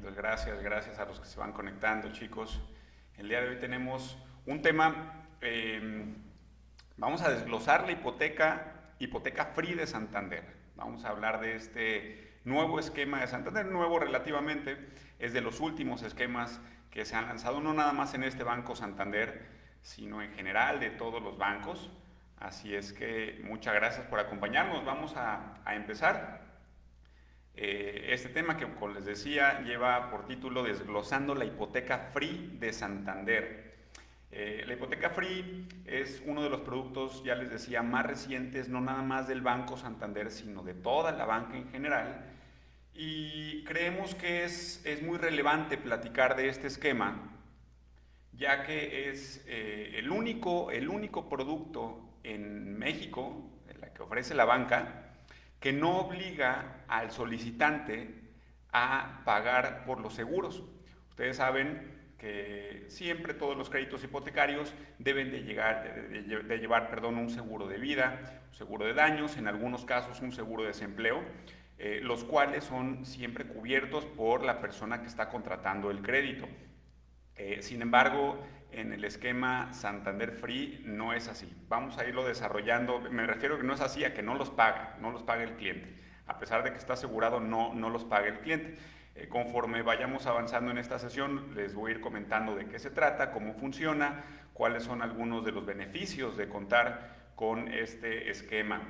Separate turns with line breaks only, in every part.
bienvenidos. Gracias, gracias a los que se van conectando, chicos. El día de hoy tenemos un tema, eh, vamos a desglosar la hipoteca, hipoteca free de Santander. Vamos a hablar de este nuevo esquema de Santander, nuevo relativamente, es de los últimos esquemas que se han lanzado, no nada más en este banco Santander, sino en general de todos los bancos. Así es que muchas gracias por acompañarnos. Vamos a, a empezar. Eh, este tema que, como les decía, lleva por título Desglosando la hipoteca free de Santander. Eh, la hipoteca free es uno de los productos, ya les decía, más recientes, no nada más del Banco Santander, sino de toda la banca en general. Y creemos que es, es muy relevante platicar de este esquema, ya que es eh, el, único, el único producto en México, la que ofrece la banca, que no obliga al solicitante a pagar por los seguros. Ustedes saben que siempre todos los créditos hipotecarios deben de, llegar, de, llevar perdón, un seguro de vida, un seguro de daños, en algunos casos un seguro de desempleo, eh, los cuales son siempre cubiertos por la persona que está contratando el crédito. Eh, sin embargo, en el esquema Santander Free no es así. Vamos a irlo desarrollando. Me refiero que no es así a que no los paga, no los paga el cliente. A pesar de que está asegurado, no, no los paga el cliente. Eh, conforme vayamos avanzando en esta sesión, les voy a ir comentando de qué se trata, cómo funciona, cuáles son algunos de los beneficios de contar con este esquema.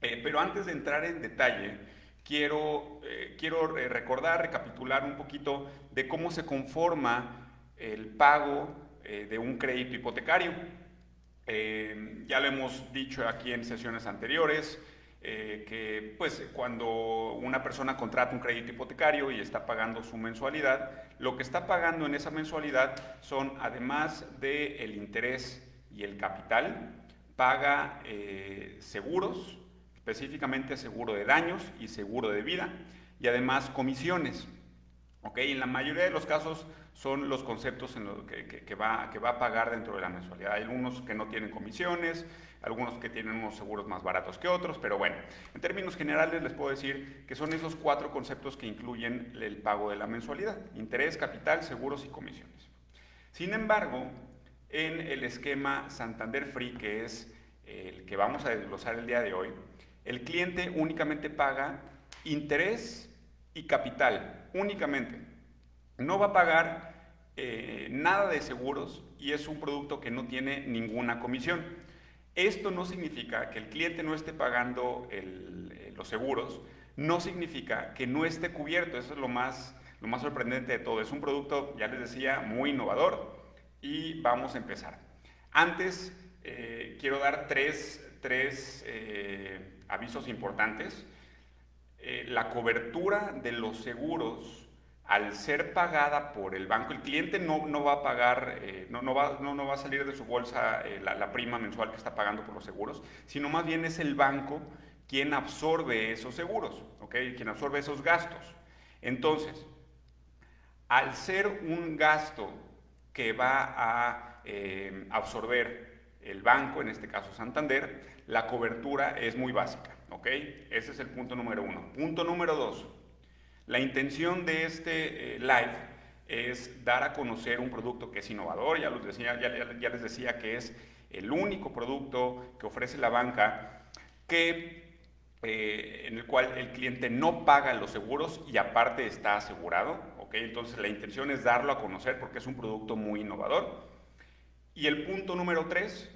Eh, pero antes de entrar en detalle, quiero, eh, quiero recordar, recapitular un poquito de cómo se conforma el pago eh, de un crédito hipotecario. Eh, ya lo hemos dicho aquí en sesiones anteriores, eh, que pues cuando una persona contrata un crédito hipotecario y está pagando su mensualidad, lo que está pagando en esa mensualidad son, además del el interés y el capital, paga seguros, específicamente seguro de daños y seguro de vida, y además comisiones. ¿Okay? En la mayoría de los casos son los conceptos en los que, va, que va a pagar dentro de la mensualidad. Hay algunos que no tienen comisiones, algunos que tienen unos seguros más baratos que otros, pero bueno, en términos generales les puedo decir que son esos cuatro conceptos que incluyen el pago de la mensualidad, interés, capital, seguros y comisiones. Sin embargo, en el esquema Santander Free, que es el que vamos a desglosar el día de hoy, el cliente únicamente paga interés y capital, únicamente no va a pagar eh, nada de seguros y es un producto que no tiene ninguna comisión. Esto no significa que el cliente no esté pagando eh, los seguros, no significa que no esté cubierto, eso es lo más, lo más sorprendente de todo. Es un producto, ya les decía, muy innovador y vamos a empezar. Antes, eh, quiero dar tres, tres avisos importantes. La cobertura de los seguros al ser pagada por el banco, el cliente no, no va a pagar, eh, no, no, va, no, va, a salir de su bolsa eh, la, prima mensual que está pagando por los seguros, sino más bien es el banco quien absorbe esos seguros, ¿ok? Quien absorbe esos gastos. Entonces, al ser un gasto que va a eh, absorber el banco, en este caso Santander, la cobertura es muy básica, ¿ok? Ese es el punto número uno. Punto número dos la intención de este eh, live es dar a conocer un producto que es innovador, ya, les decía, que es el único producto que ofrece la banca que, eh, en el cual el cliente no paga los seguros y aparte está asegurado. ¿okay? Entonces la intención es darlo a conocer porque es un producto muy innovador. Y el punto número tres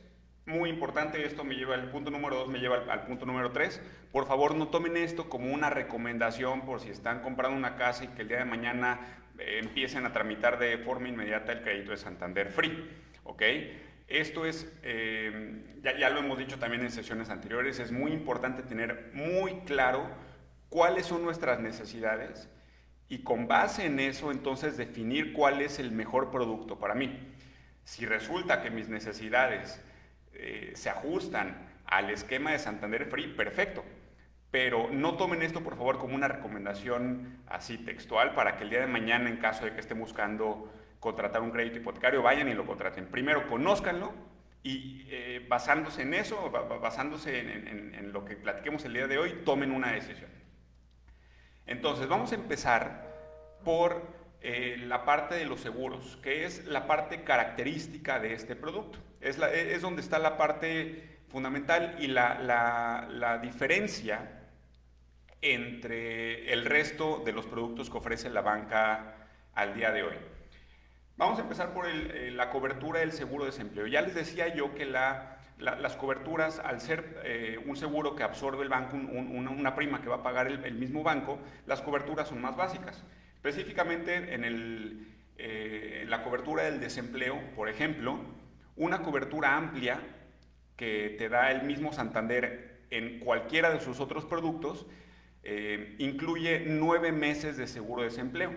muy importante, esto me lleva al punto número dos, me lleva al, punto número tres. Por favor, no tomen esto como una recomendación por si están comprando una casa y que el día de mañana eh, empiecen a tramitar de forma inmediata el crédito de Santander Free. ¿Ok? Esto es, eh, ya, ya lo hemos dicho también en sesiones anteriores, es muy importante tener muy claro cuáles son nuestras necesidades y con base en eso entonces definir cuál es el mejor producto para mí. Si resulta que mis necesidades eh, se ajustan al esquema de Santander Free, perfecto. Pero no tomen esto, por favor, como una recomendación así textual para que el día de mañana, en caso de que estén buscando contratar un crédito hipotecario, vayan y lo contraten. Primero, conózcanlo y eh, basándose en eso, basándose en, lo que platiquemos el día de hoy, tomen una decisión. Entonces, vamos a empezar por eh, la parte de los seguros, que es la parte característica de este producto. Es, es donde está la parte fundamental y la, la, diferencia entre el resto de los productos que ofrece la banca al día de hoy. Vamos a empezar por eh, la cobertura del seguro de desempleo. Ya les decía yo que la, las coberturas, al ser eh, un seguro que absorbe el banco, una, prima que va a pagar el, mismo banco, las coberturas son más básicas. Específicamente en, el, eh, la cobertura del desempleo, por ejemplo, una cobertura amplia que te da el mismo Santander en cualquiera de sus otros productos, eh, incluye nueve meses de seguro de desempleo.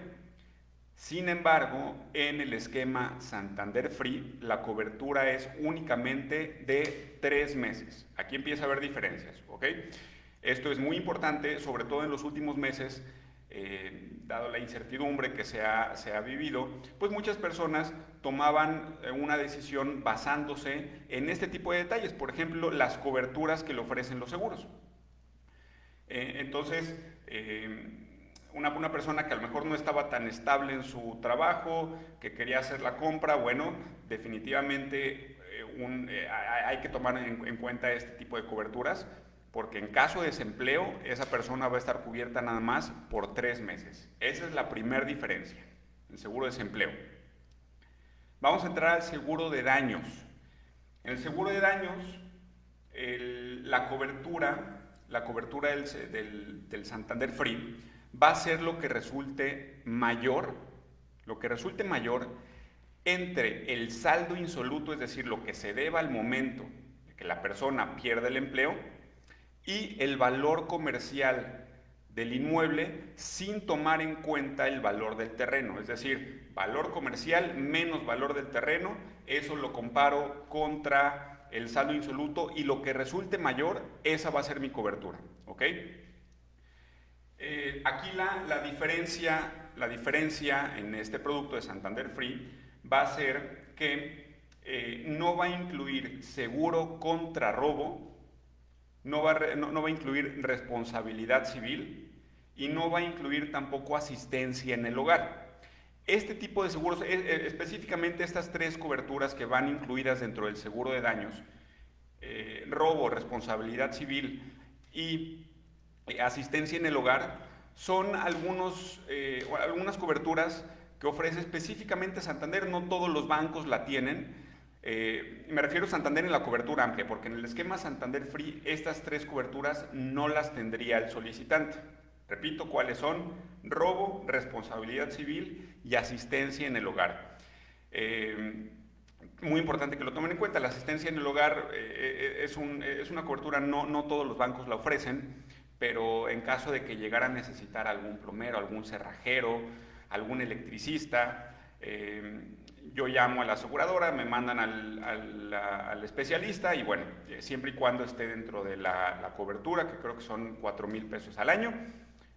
Sin embargo, en el esquema Santander Free, la cobertura es únicamente de tres meses. Aquí empieza a haber diferencias, ¿ok? Esto es muy importante, sobre todo en los últimos meses, eh, dado la incertidumbre que se ha, se ha, vivido, pues muchas personas tomaban eh, una decisión basándose en este tipo de detalles, por ejemplo, las coberturas que le ofrecen los seguros. Eh, entonces, una, persona que a lo mejor no estaba tan estable en su trabajo, que quería hacer la compra, bueno, definitivamente hay que tomar en, cuenta este tipo de coberturas, porque en caso de desempleo, esa persona va a estar cubierta nada más por tres meses. Esa es la primera diferencia, el seguro de desempleo. Vamos a entrar al seguro de daños. En el seguro de daños, la cobertura, la cobertura del, del Santander Free, va a ser lo que resulte mayor, lo que resulte mayor entre el saldo insoluto, es decir, lo que se deba al momento de que la persona pierde el empleo, y el valor comercial del inmueble sin tomar en cuenta el valor del terreno, es decir, valor comercial menos valor del terreno, eso lo comparo contra el saldo insoluto y lo que resulte mayor, esa va a ser mi cobertura, ¿ok? Eh, aquí la, diferencia, la diferencia en este producto de Santander Free va a ser que eh, no va a incluir seguro contra robo, no va, a incluir responsabilidad civil y no va a incluir tampoco asistencia en el hogar. Este tipo de seguros, eh, específicamente estas tres coberturas que van incluidas dentro del seguro de daños, robo, responsabilidad civil y asistencia en el hogar son algunos, eh, algunas coberturas que ofrece específicamente Santander, no todos los bancos la tienen. Eh, me refiero a Santander en la cobertura amplia, porque en el esquema Santander Free estas tres coberturas no las tendría el solicitante. Repito, ¿cuáles son? Robo, responsabilidad civil y asistencia en el hogar. Eh, muy importante que lo tomen en cuenta, la asistencia en el hogar es, es, una cobertura, no, no todos los bancos la ofrecen pero en caso de que llegara a necesitar algún plomero, algún cerrajero, algún electricista, eh, yo llamo a la aseguradora, me mandan al, especialista y bueno, eh, siempre y cuando esté dentro de la, cobertura, que creo que son 4 mil pesos al año,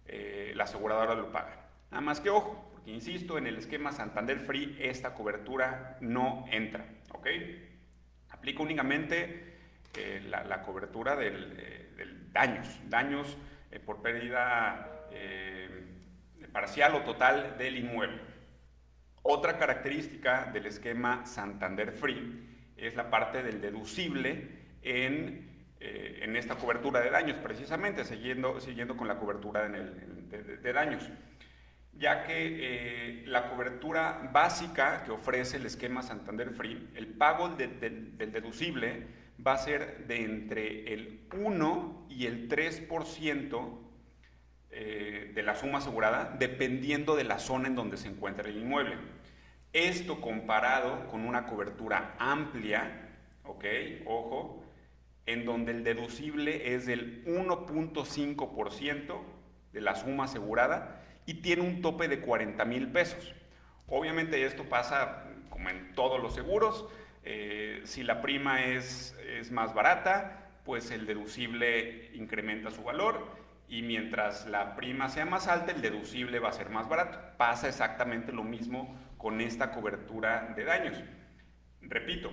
eh, la aseguradora lo paga. Nada más que ojo, porque insisto, en el esquema Santander Free esta cobertura no entra, ¿ok? Aplica únicamente la, cobertura del daños, daños eh, por pérdida eh, parcial o total del inmueble. Otra característica del esquema Santander Free es la parte del deducible en, eh, en esta cobertura de daños, precisamente siguiendo, siguiendo con la cobertura de, daños. Ya que la cobertura básica que ofrece el esquema Santander Free, el pago del deducible va a ser de entre el 1 y el 3% eh, de la suma asegurada, dependiendo de la zona en donde se encuentra el inmueble. Esto comparado con una cobertura amplia, ¿ok? Ojo, en donde el deducible es del 1.5% de la suma asegurada y tiene un tope de 40 mil pesos. Obviamente esto pasa como en todos los seguros, eh, si la prima es, es más barata, pues el deducible incrementa su valor y mientras la prima sea más alta, el deducible va a ser más barato. Pasa exactamente lo mismo con esta cobertura de daños. Repito,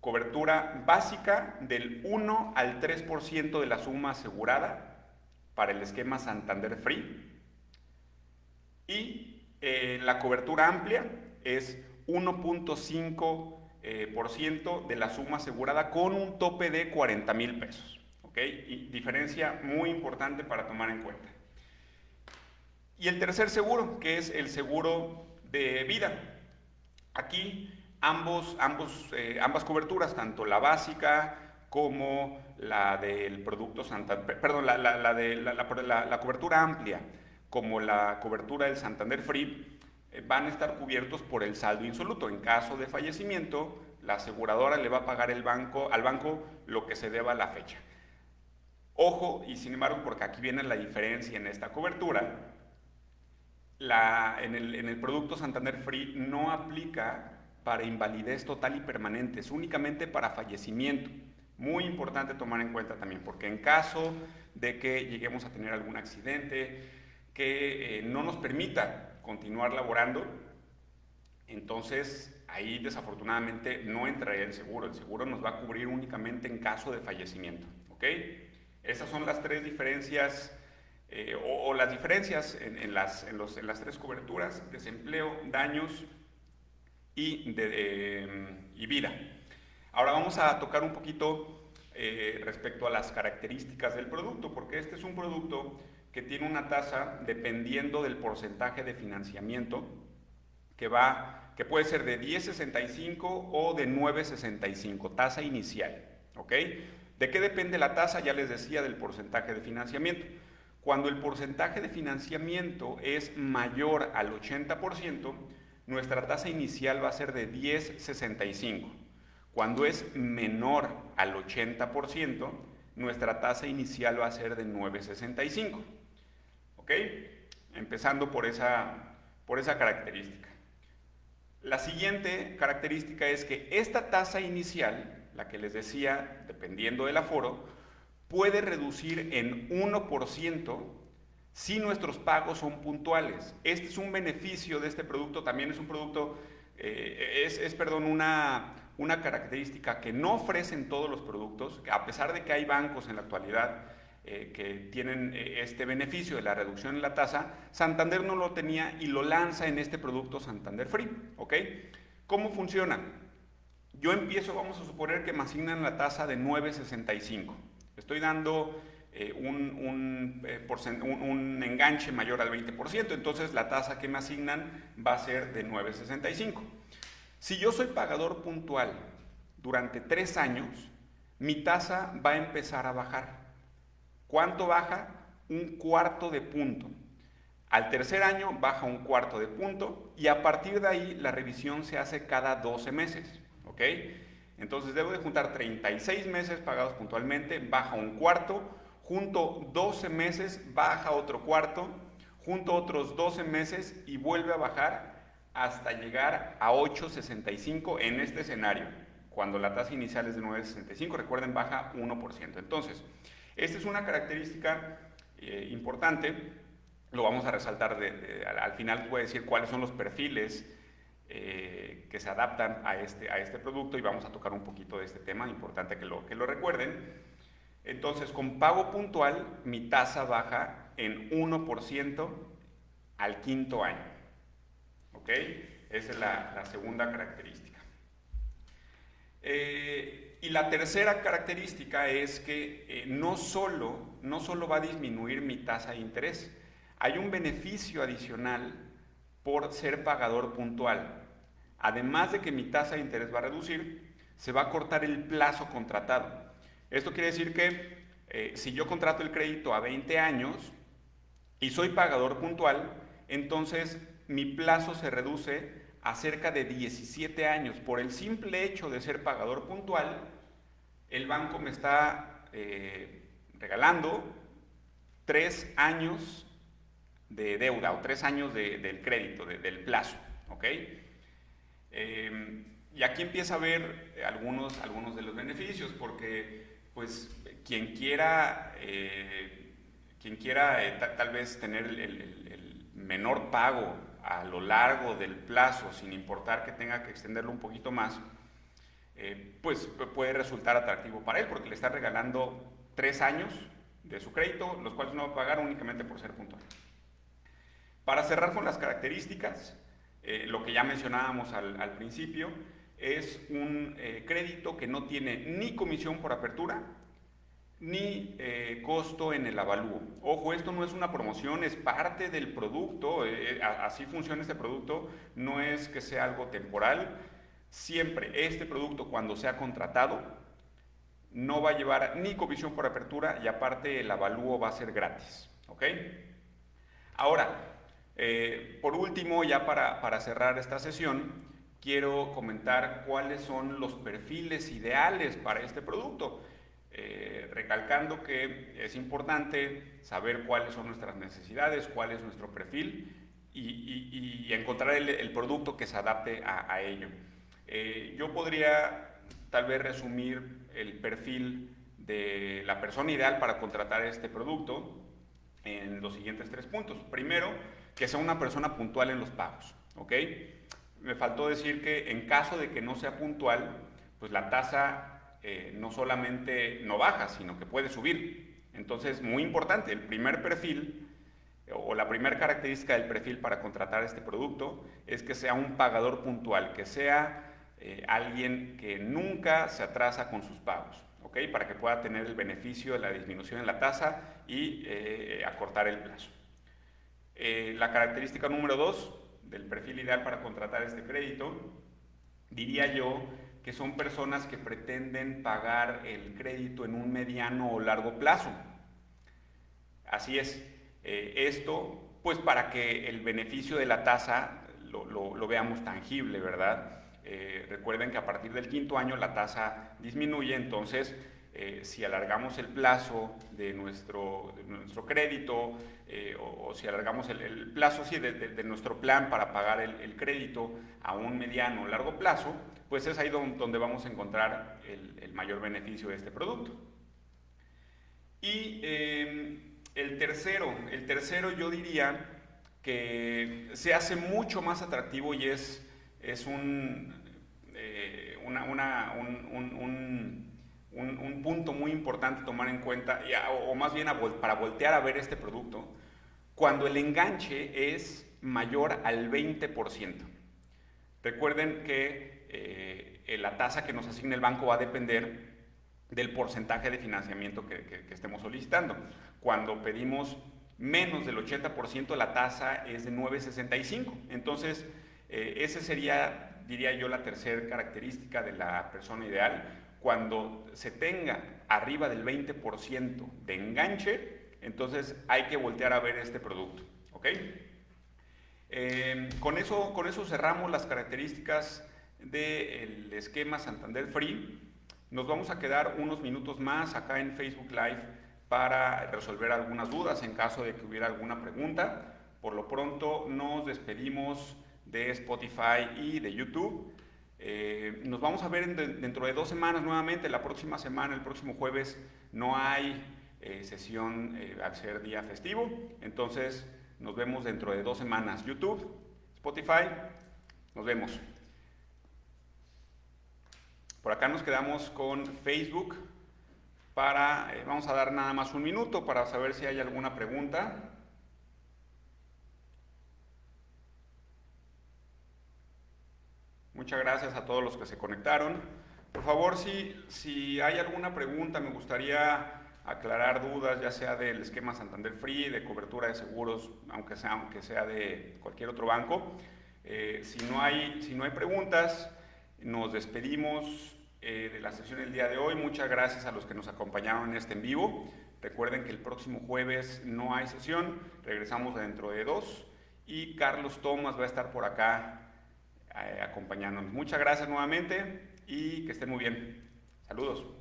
cobertura básica del 1 al 3% de la suma asegurada para el esquema Santander Free y eh, la cobertura amplia es 1.5% eh, de la suma asegurada con un tope de 40 mil pesos. Diferencia muy importante para tomar en cuenta. Y el tercer seguro, que es el seguro de vida. Aquí ambos, ambos, eh, ambas coberturas, tanto la básica como la del producto Santander, perdón, la, de la, cobertura amplia, como la cobertura del Santander Free, eh, van a estar cubiertos por el saldo insoluto. En caso de fallecimiento, la aseguradora le va a pagar al banco lo que se deba a la fecha. Ojo, y sin embargo, porque aquí viene la diferencia en esta cobertura, la, en, el, en el producto Santander Free no aplica para invalidez total y permanente, es únicamente para fallecimiento. Muy importante tomar en cuenta también, porque en caso de que lleguemos a tener algún accidente que eh, no nos permita continuar laborando, entonces ahí desafortunadamente no entraría el seguro. El seguro nos va a cubrir únicamente en caso de fallecimiento. ¿ok? Esas son las tres diferencias eh, o, las diferencias en, las, en, los, en, las, tres coberturas, desempleo, daños y, y vida. Ahora vamos a tocar un poquito eh, respecto a las características del producto, porque este es un producto que tiene una tasa dependiendo del porcentaje de financiamiento que va que puede ser de 10.65 o de 9.65, tasa inicial, ¿ok? ¿De qué depende la tasa? Ya les decía del porcentaje de financiamiento. Cuando el porcentaje de financiamiento es mayor al 80%, nuestra tasa inicial va a ser de 10.65. Cuando es menor al 80%, nuestra tasa inicial va a ser de 9.65. ¿Ok? Empezando por esa, por esa característica. La siguiente característica es que esta tasa inicial, la que les decía, dependiendo del aforo, puede reducir en 1% si nuestros pagos son puntuales. Este es un beneficio de este producto, también es un producto, eh, es, perdón, una, una característica que no ofrecen todos los productos, a pesar de que hay bancos en la actualidad eh, que tienen eh, este beneficio de la reducción en la tasa, Santander no lo tenía y lo lanza en este producto Santander Free, ¿ok? ¿Cómo funciona? Yo empiezo, vamos a suponer que me asignan la tasa de 9.65. Estoy dando eh, eh, un, un, enganche mayor al 20%, entonces la tasa que me asignan va a ser de 9,65. Si yo soy pagador puntual durante tres años, mi tasa va a empezar a bajar. ¿Cuánto baja? Un cuarto de punto. Al tercer año baja un cuarto de punto y a partir de ahí la revisión se hace cada 12 meses. Entonces debo de juntar 36 meses pagados puntualmente, baja un cuarto, junto 12 meses, baja otro cuarto, junto otros 12 meses y vuelve a bajar hasta llegar a 8,65 en este escenario. Cuando la tasa inicial es de 9,65, recuerden, baja 1%. Entonces, esta es una característica eh, importante, lo vamos a resaltar al final, voy a decir cuáles son los perfiles eh, que se adaptan a este, a este producto y vamos a tocar un poquito de este tema, importante que lo, que lo recuerden. Entonces, con pago puntual, mi tasa baja en 1% al quinto año. ¿Ok? Esa es la, segunda característica. Eh, y la tercera característica es que eh, no, solo, no solo va a disminuir mi tasa de interés, hay un beneficio adicional por ser pagador puntual. Además de que mi tasa de interés va a reducir, se va a cortar el plazo contratado. Esto quiere decir que eh, si yo contrato el crédito a 20 años y soy pagador puntual, entonces mi plazo se reduce a cerca de 17 años. Por el simple hecho de ser pagador puntual, el banco me está eh, regalando tres años de deuda o tres años del crédito, del plazo. ¿ok? Eh, y aquí empieza a ver algunos, algunos de los beneficios, porque pues quien quiera, eh, quien quiera eh, tal vez tener el, menor pago a lo largo del plazo, sin importar que tenga que extenderlo un poquito más, eh, pues puede resultar atractivo para él, porque le está regalando tres años de su crédito, los cuales no va a pagar únicamente por ser puntual. Para cerrar con las características, eh, lo que ya mencionábamos al, principio, es un eh, crédito que no tiene ni comisión por apertura, ni eh, costo en el avalúo. Ojo, esto no es una promoción, es parte del producto, así funciona este producto, no es que sea algo temporal. Siempre este producto cuando sea contratado no va a llevar ni comisión por apertura y aparte el avalúo va a ser gratis. ¿ok? Ahora, por último, ya para, para cerrar esta sesión, quiero comentar cuáles son los perfiles ideales para este producto. Eh, recalcando que es importante saber cuáles son nuestras necesidades, cuál es nuestro perfil y, encontrar el, producto que se adapte a, ello. Eh, yo podría tal vez resumir el perfil de la persona ideal para contratar este producto en los siguientes tres puntos. Primero, que sea una persona puntual en los pagos. ¿ok?, me faltó decir que en caso de que no sea puntual, pues la tasa eh, no solamente no baja, sino que puede subir. Entonces, muy importante, el primer perfil o la primera característica del perfil para contratar este producto es que sea un pagador puntual, que sea eh, alguien que nunca se atrasa con sus pagos, ¿ok? Para que pueda tener el beneficio de la disminución en la tasa y eh, acortar el plazo. La característica número dos, del perfil ideal para contratar este crédito, diría yo que son personas que pretenden pagar el crédito en un mediano o largo plazo. Así es, eh, esto pues para que el beneficio de la tasa lo, veamos tangible, ¿verdad? Eh, recuerden que a partir del quinto año la tasa disminuye, entonces eh, si alargamos el plazo de nuestro, nuestro crédito eh, o, si alargamos el, plazo sí, de, nuestro plan para pagar el, crédito a un mediano o largo plazo, pues es ahí donde, vamos a encontrar el, mayor beneficio de este producto. Y em, el tercero, el tercero yo diría que se hace mucho más atractivo y es, es un, eh, una, un un, punto muy importante tomar en cuenta, o, más bien para voltear a ver este producto, cuando el enganche es mayor al 20%. Recuerden que eh, la tasa que nos asigne el banco va a depender del porcentaje de financiamiento que, estemos solicitando. Cuando pedimos menos del 80%, la tasa es de 9,65. Entonces, eh, esa sería, diría yo, la tercera característica de la persona ideal cuando se tenga arriba del 20% de enganche, entonces hay que voltear a ver este producto. ¿ok? Eh, con, eso, con eso cerramos las características del esquema Santander Free. Nos vamos a quedar unos minutos más acá en Facebook Live para resolver algunas dudas en caso de que hubiera alguna pregunta. Por lo pronto nos despedimos de Spotify y de YouTube. Eh, nos vamos a ver dentro de dos semanas nuevamente, la próxima semana, el próximo jueves, no hay eh, sesión eh, al ser día festivo, entonces nos vemos dentro de dos semanas. YouTube, Spotify, nos vemos. Por acá nos quedamos con Facebook para, vamos a dar nada más un minuto para saber si hay alguna pregunta. Muchas gracias a todos los que se conectaron. Por favor, si, si hay alguna pregunta, me gustaría aclarar dudas, ya sea del esquema Santander Free, de cobertura de seguros, aunque sea, aunque sea de cualquier otro banco. Eh, si, no hay, si no hay preguntas, nos despedimos eh, de la sesión del día de hoy. Muchas gracias a los que nos acompañaron en este en vivo. Recuerden que el próximo jueves no hay sesión, regresamos dentro de dos y Carlos Tomás va a estar por acá acompañándonos. Muchas gracias nuevamente y que estén muy bien. Saludos.